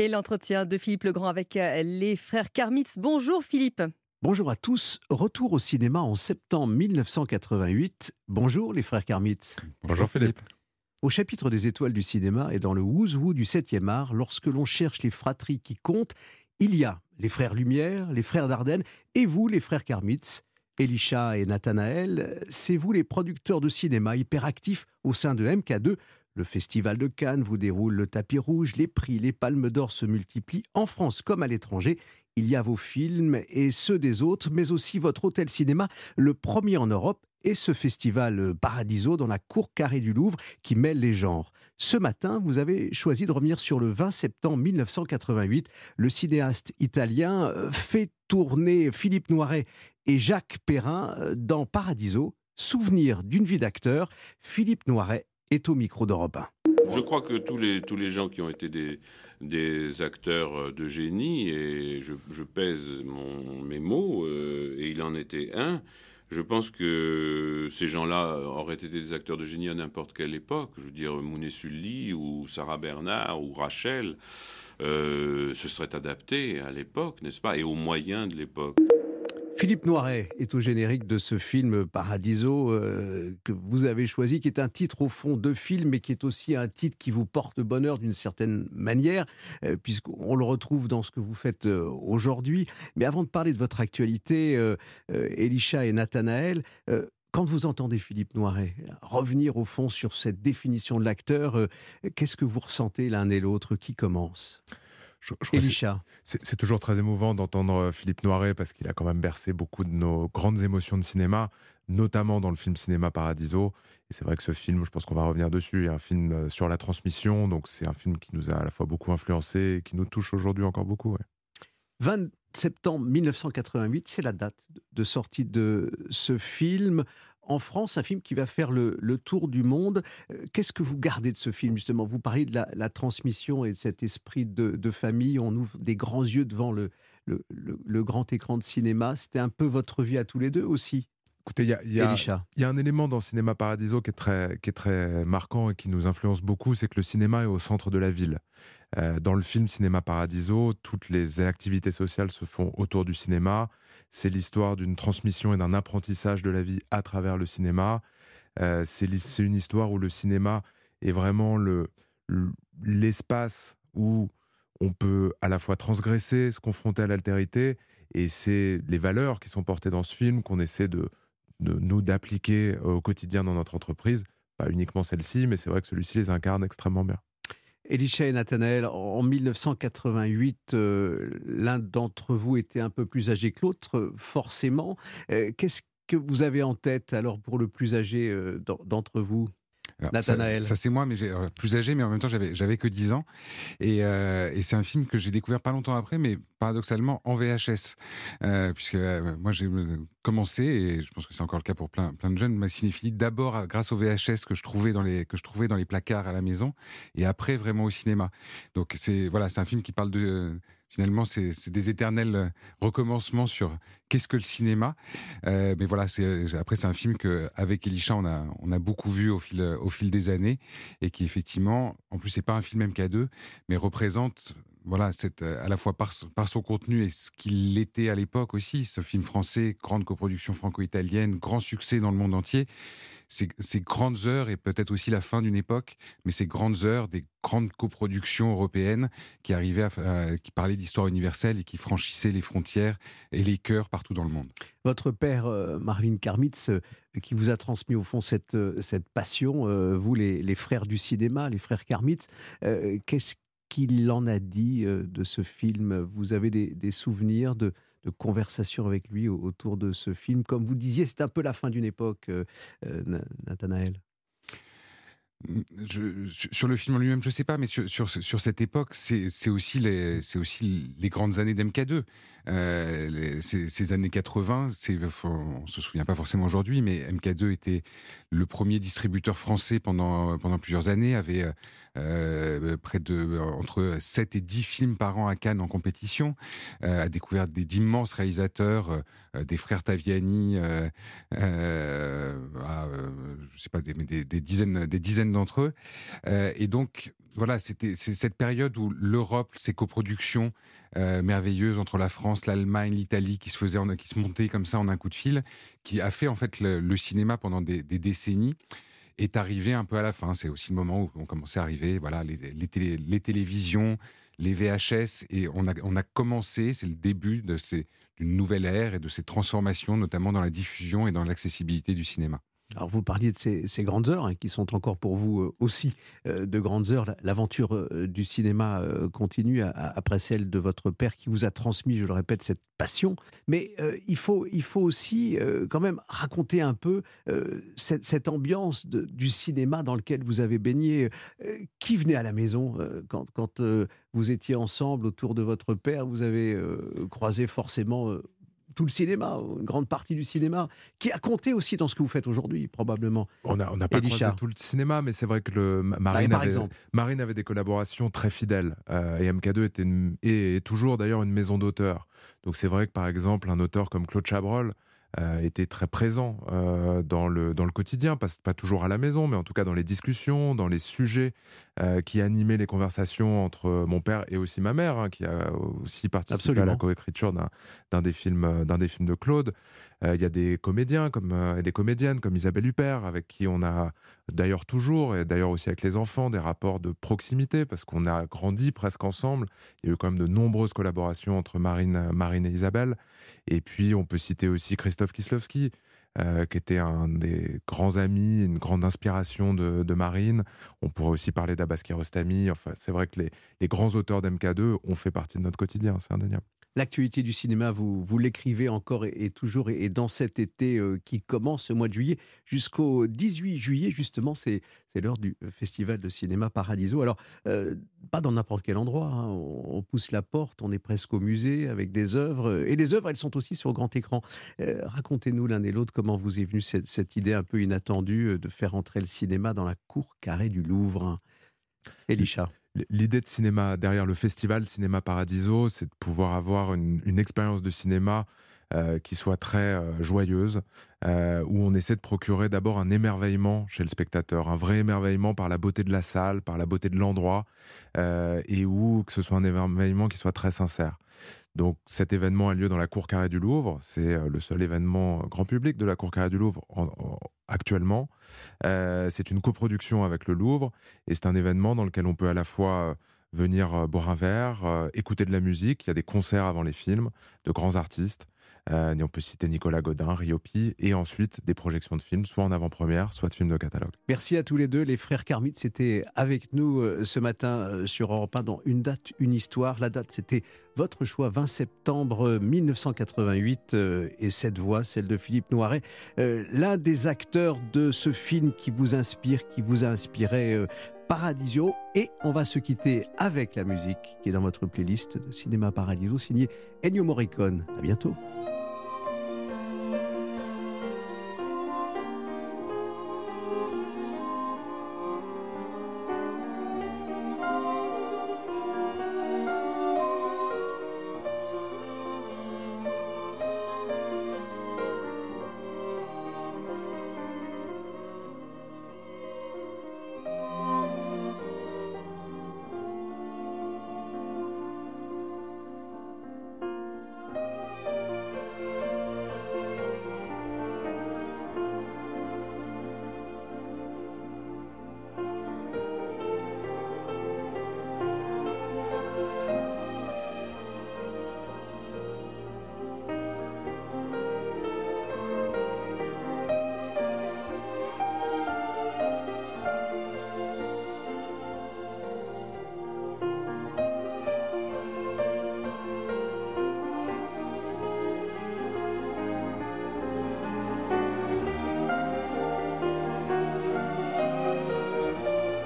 Et l'entretien de Philippe Legrand avec euh, les frères Karmitz. Bonjour Philippe. Bonjour à tous. Retour au cinéma en septembre 1988. Bonjour les frères Karmitz. Bonjour Philippe. Au chapitre des étoiles du cinéma et dans le wouzou du 7e art, lorsque l'on cherche les fratries qui comptent, il y a les frères Lumière, les frères Dardenne et vous les frères Karmitz. Elisha et Nathanaël, c'est vous les producteurs de cinéma hyperactifs au sein de MK2, le Festival de Cannes vous déroule le tapis rouge, les prix, les palmes d'or se multiplient en France comme à l'étranger. Il y a vos films et ceux des autres, mais aussi votre hôtel cinéma, le premier en Europe, et ce festival Paradiso dans la cour carrée du Louvre qui mêle les genres. Ce matin, vous avez choisi de revenir sur le 20 septembre 1988. Le cinéaste italien euh, fait tourner Philippe Noiret et Jacques Perrin euh, dans Paradiso. Souvenir d'une vie d'acteur, Philippe Noiret est au micro d'Europe 1. Je crois que tous les, tous les gens qui ont été des, des acteurs de génie, et je, pèse mon, mes mots, euh, et il en était un, je pense que ces gens-là auraient été des acteurs de génie à n'importe quelle époque. Je veux dire, Mounet Sully ou Sarah Bernard ou Rachel euh, se seraient adaptés à l'époque, n'est-ce pas, et aux moyens de l'époque. Philippe Noiret est au générique de ce film Paradiso euh, que vous avez choisi, qui est un titre au fond de film, mais qui est aussi un titre qui vous porte bonheur d'une certaine manière, euh, puisqu'on le retrouve dans ce que vous faites euh, aujourd'hui. Mais avant de parler de votre actualité, Elisha et Nathanaël, quand vous entendez Philippe Noiret revenir au fond sur cette définition de l'acteur, qu'est-ce que vous ressentez l'un et l'autre? Qui commence? C'est toujours très émouvant d'entendre euh, Philippe Noiret parce qu'il a quand même bercé beaucoup de nos grandes émotions de cinéma, notamment dans le film Cinéma Paradiso. Et c'est vrai que ce film, je pense qu'on va revenir dessus, est un film euh, sur la transmission, donc c'est un film qui nous a à la fois beaucoup influencé et qui nous touche aujourd'hui encore beaucoup. 20 septembre 1988, c'est la date de sortie de ce film en France, un film qui va faire le, tour du monde. Euh, qu'est-ce que vous gardez de ce film, justement? Vous parlez de la, transmission et de cet esprit de, famille. On ouvre des grands yeux devant le, le, grand écran de cinéma. C'était un peu votre vie à tous les deux aussi? Écoutez, il y, a un élément dans Cinéma Paradiso qui est, très, qui est très marquant et qui nous influence beaucoup, c'est que le cinéma est au centre de la ville. Euh, dans le film Cinéma Paradiso, toutes les activités sociales se font autour du cinéma. C'est l'histoire d'une transmission et d'un apprentissage de la vie à travers le cinéma. Euh, c'est une histoire où le cinéma est vraiment l'espace où on peut à la fois transgresser, se confronter à l'altérité, et c'est les valeurs qui sont portées dans ce film qu'on essaie de, de nous d'appliquer au quotidien dans notre entreprise. Pas uniquement celle-ci, mais c'est vrai que celui-ci les incarne extrêmement bien. Elisha et Nathanaël, en 1988, euh, l'un d'entre vous était un peu plus âgé que l'autre, forcément. Euh, qu'est-ce que vous avez en tête alors pour le plus âgé euh, d'entre vous? Nathanaël. Ça, c'est moi, mais j'ai plus âgé, mais en même temps j'avais j'avais que 10 ans. Et, et c'est un film que j'ai découvert pas longtemps après, mais paradoxalement en VHS, puisque moi j'ai commencé, et je pense que c'est encore le cas pour plein, plein de jeunes, ma cinéphilie d'abord grâce au VHS que je trouvais dans les que je trouvais dans les placards à la maison, et après vraiment au cinéma. Donc c'est voilà, c'est un film qui parle de finalement c'est des éternels recommencements sur qu'est-ce que le cinéma. Euh, mais voilà, c'est après c'est un film que avec Elisha on a beaucoup vu au fil au fil des années et qui effectivement, en plus c'est pas un film MK2, mais représente voilà, c'est à la fois par, son contenu et ce qu'il était à l'époque aussi, ce film français, grande coproduction franco-italienne, grand succès dans le monde entier. Ces, grandes heures et peut-être aussi la fin d'une époque, mais ces grandes heures des grandes coproductions européennes qui arrivaient qui parlaient d'histoire universelle et qui franchissaient les frontières et les cœurs partout dans le monde. Votre père, euh, Marvin Karmitz, euh, qui vous a transmis au fond cette, euh, passion, vous les, les, frères du cinéma, les frères Karmitz, qu'est-ce qu'il en a dit euh, de ce film? Vous avez des, souvenirs de, conversations avec lui autour de ce film? Comme vous disiez, c'est un peu la fin d'une époque, euh, euh, Nathanaël. Je, sur le film en lui-même, je ne sais pas, mais sur, sur, cette époque, c'est aussi, les, aussi les grandes années d'MK2. Euh, ces, années 80, on se souvient pas forcément aujourd'hui, mais MK2 était le premier distributeur français pendant, pendant plusieurs années, avait euh, près de entre 7 et 10 films par an à Cannes en compétition, euh, a découvert d'immenses réalisateurs, euh, des frères Taviani, je sais pas, des, dizaines, des dizaines d'entre eux, et donc voilà, c'était cette période où l'Europe, ses coproductions euh, merveilleuses entre la France, l'Allemagne, l'Italie, qui se faisaient, qui se montaient comme ça en un coup de fil, qui a fait en fait le, cinéma pendant des, décennies, est arrivé un peu à la fin. C'est aussi le moment où on commençait à arriver, voilà, les, les, télévisions, les VHS, et on a, on a commencé, c'est le début d'une nouvelle ère et de ces transformations, notamment dans la diffusion et dans l'accessibilité du cinéma. Alors vous parliez de ces, grandes heures hein, qui sont encore pour vous euh, aussi euh, de grandes heures. L'aventure euh, du cinéma continue après celle de votre père qui vous a transmis, je le répète, cette passion. Mais il, faut, il faut aussi quand même raconter un peu cette, ambiance du cinéma dans lequel vous avez baigné. qui venait à la maison quand, quand vous étiez ensemble autour de votre père Vous avez croisé forcément tout le cinéma, une grande partie du cinéma, qui a compté aussi dans ce que vous faites aujourd'hui, probablement. On n'a on a pas croisé tout le cinéma, mais c'est vrai que le, Marine, avait, Marine avait des collaborations très fidèles. Euh, et MK2 était est toujours d'ailleurs une maison d'auteurs. Donc c'est vrai que par exemple, un auteur comme Claude Chabrol, euh, était très présent euh, dans, le, dans le quotidien, pas, pas, toujours à la maison, mais en tout cas dans les discussions, dans les sujets euh, qui animaient les conversations entre mon père et aussi ma mère, hein, qui a aussi participé à la coécriture d'un des, films, des films de Claude. Il y a des comédiens comme, et des comédiennes comme Isabelle Huppert, avec qui on a d'ailleurs toujours, et d'ailleurs aussi avec les enfants, des rapports de proximité, parce qu'on a grandi presque ensemble. Il y a eu quand même de nombreuses collaborations entre Marine, Marine et Isabelle. Et puis, on peut citer aussi Christophe Kislowski, euh, qui était un des grands amis, une grande inspiration de, Marine. On pourrait aussi parler d'Abbas Kiarostami. Enfin, c'est vrai que les, les grands auteurs d'MK2 ont fait partie de notre quotidien, c'est indéniable. L'actualité du cinéma, vous, l'écrivez encore et, toujours, et, dans cet été euh, qui commence ce mois de juillet jusqu'au 18 juillet, justement, c'est l'heure du festival de cinéma Paradiso. Alors, euh, pas dans n'importe quel endroit, hein. on, pousse la porte, on est presque au musée avec des œuvres, et les œuvres, elles sont aussi sur grand écran. Euh, racontez-nous l'un et l'autre comment vous est venue cette, cette, idée un peu inattendue de faire entrer le cinéma dans la cour carrée du Louvre. Elisha. L'idée de cinéma derrière le festival Cinéma Paradiso, c'est de pouvoir avoir une, expérience de cinéma euh, qui soit très euh, joyeuse, euh, où on essaie de procurer d'abord un émerveillement chez le spectateur, un vrai émerveillement par la beauté de la salle, par la beauté de l'endroit, et où que ce soit un émerveillement qui soit très sincère. Donc cet événement a lieu dans la Cour Carrée du Louvre. C'est euh, le seul événement grand public de la Cour Carrée du Louvre actuellement. Euh, c'est une coproduction avec le Louvre et c'est un événement dans lequel on peut à la fois euh, venir boire un verre, écouter de la musique. Il y a des concerts avant les films de grands artistes. Euh, on peut citer Nicolas Godin, Riopi, et ensuite des projections de films, soit en avant-première, soit de films de catalogue. Merci à tous les deux. Les frères Carmite, c'était avec nous euh, ce matin euh, sur Europe 1 dans Une date, une histoire. La date, c'était votre choix, 20 septembre 1988, et cette voix, celle de Philippe Noiret, l'un des acteurs de ce film qui vous inspire, qui vous a inspiré. Paradisio et on va se quitter avec la musique qui est dans votre playlist de Cinéma Paradiso signée Ennio Morricone. À bientôt.